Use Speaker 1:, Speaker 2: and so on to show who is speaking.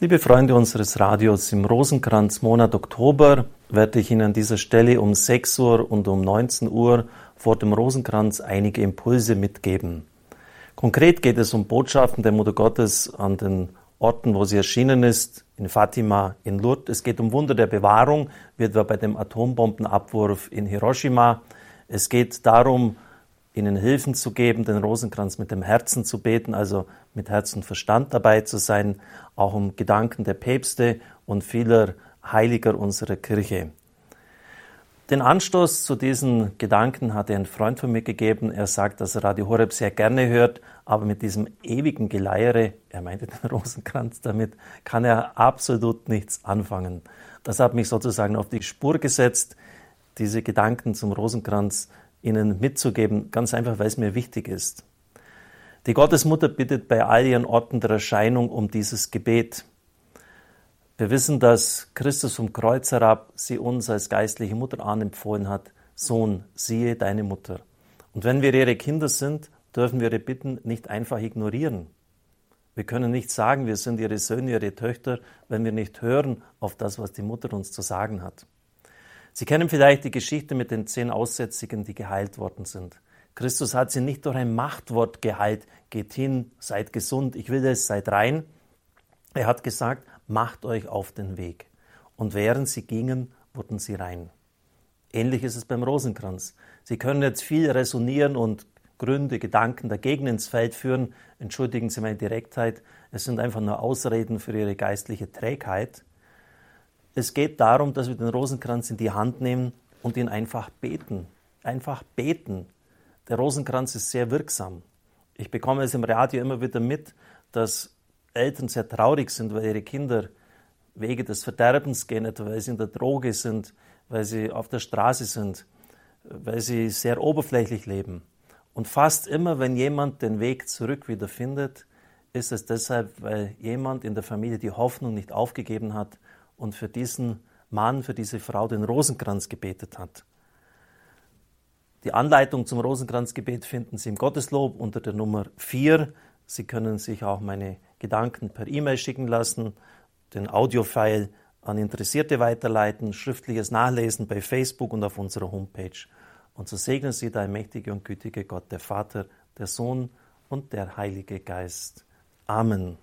Speaker 1: Liebe Freunde unseres Radios, im Rosenkranzmonat Oktober werde ich Ihnen an dieser Stelle um 6 Uhr und um 19 Uhr vor dem Rosenkranz einige Impulse mitgeben. Konkret geht es um Botschaften der Mutter Gottes an den Orten, wo sie erschienen ist, in Fatima, in Lourdes. Es geht um Wunder der Bewahrung, wie etwa bei dem Atombombenabwurf in Hiroshima. Es geht darum, ihnen Hilfen zu geben, den Rosenkranz mit dem Herzen zu beten, also mit Herz und Verstand dabei zu sein, auch um Gedanken der Päpste und vieler Heiliger unserer Kirche. Den Anstoß zu diesen Gedanken hat ein Freund von mir gegeben. Er sagt, dass er Radio Horeb sehr gerne hört, aber mit diesem ewigen Geleiere, er meinte den Rosenkranz damit, kann er absolut nichts anfangen. Das hat mich sozusagen auf die Spur gesetzt, diese Gedanken zum Rosenkranz Ihnen mitzugeben, ganz einfach, weil es mir wichtig ist. Die Gottesmutter bittet bei all ihren Orten der Erscheinung um dieses Gebet. Wir wissen, dass Christus vom Kreuz herab sie uns als geistliche Mutter anempfohlen hat. Sohn, siehe deine Mutter. Und wenn wir ihre Kinder sind, dürfen wir ihre Bitten nicht einfach ignorieren. Wir können nicht sagen, wir sind ihre Söhne, ihre Töchter, wenn wir nicht hören auf das, was die Mutter uns zu sagen hat. Sie kennen vielleicht die Geschichte mit den zehn Aussätzigen, die geheilt worden sind. Christus hat sie nicht durch ein Machtwort geheilt, geht hin, seid gesund, ich will es, seid rein. Er hat gesagt, macht euch auf den Weg. Und während sie gingen, wurden sie rein. Ähnlich ist es beim Rosenkranz. Sie können jetzt viel resonieren und Gründe, Gedanken dagegen ins Feld führen. Entschuldigen Sie meine Direktheit. Es sind einfach nur Ausreden für Ihre geistliche Trägheit. Es geht darum, dass wir den Rosenkranz in die Hand nehmen und ihn einfach beten. Einfach beten. Der Rosenkranz ist sehr wirksam. Ich bekomme es im Radio immer wieder mit, dass Eltern sehr traurig sind, weil ihre Kinder Wege des Verderbens gehen, etwa weil sie in der Droge sind, weil sie auf der Straße sind, weil sie sehr oberflächlich leben. Und fast immer, wenn jemand den Weg zurück wieder findet, ist es deshalb, weil jemand in der Familie die Hoffnung nicht aufgegeben hat und für diesen Mann, für diese Frau den Rosenkranz gebetet hat. Die Anleitung zum Rosenkranzgebet finden Sie im Gotteslob unter der Nummer 4. Sie können sich auch meine Gedanken per E-Mail schicken lassen, den Audiofile an Interessierte weiterleiten, schriftliches Nachlesen bei Facebook und auf unserer Homepage. Und so segnen Sie der mächtige und gütige Gott, der Vater, der Sohn und der Heilige Geist. Amen.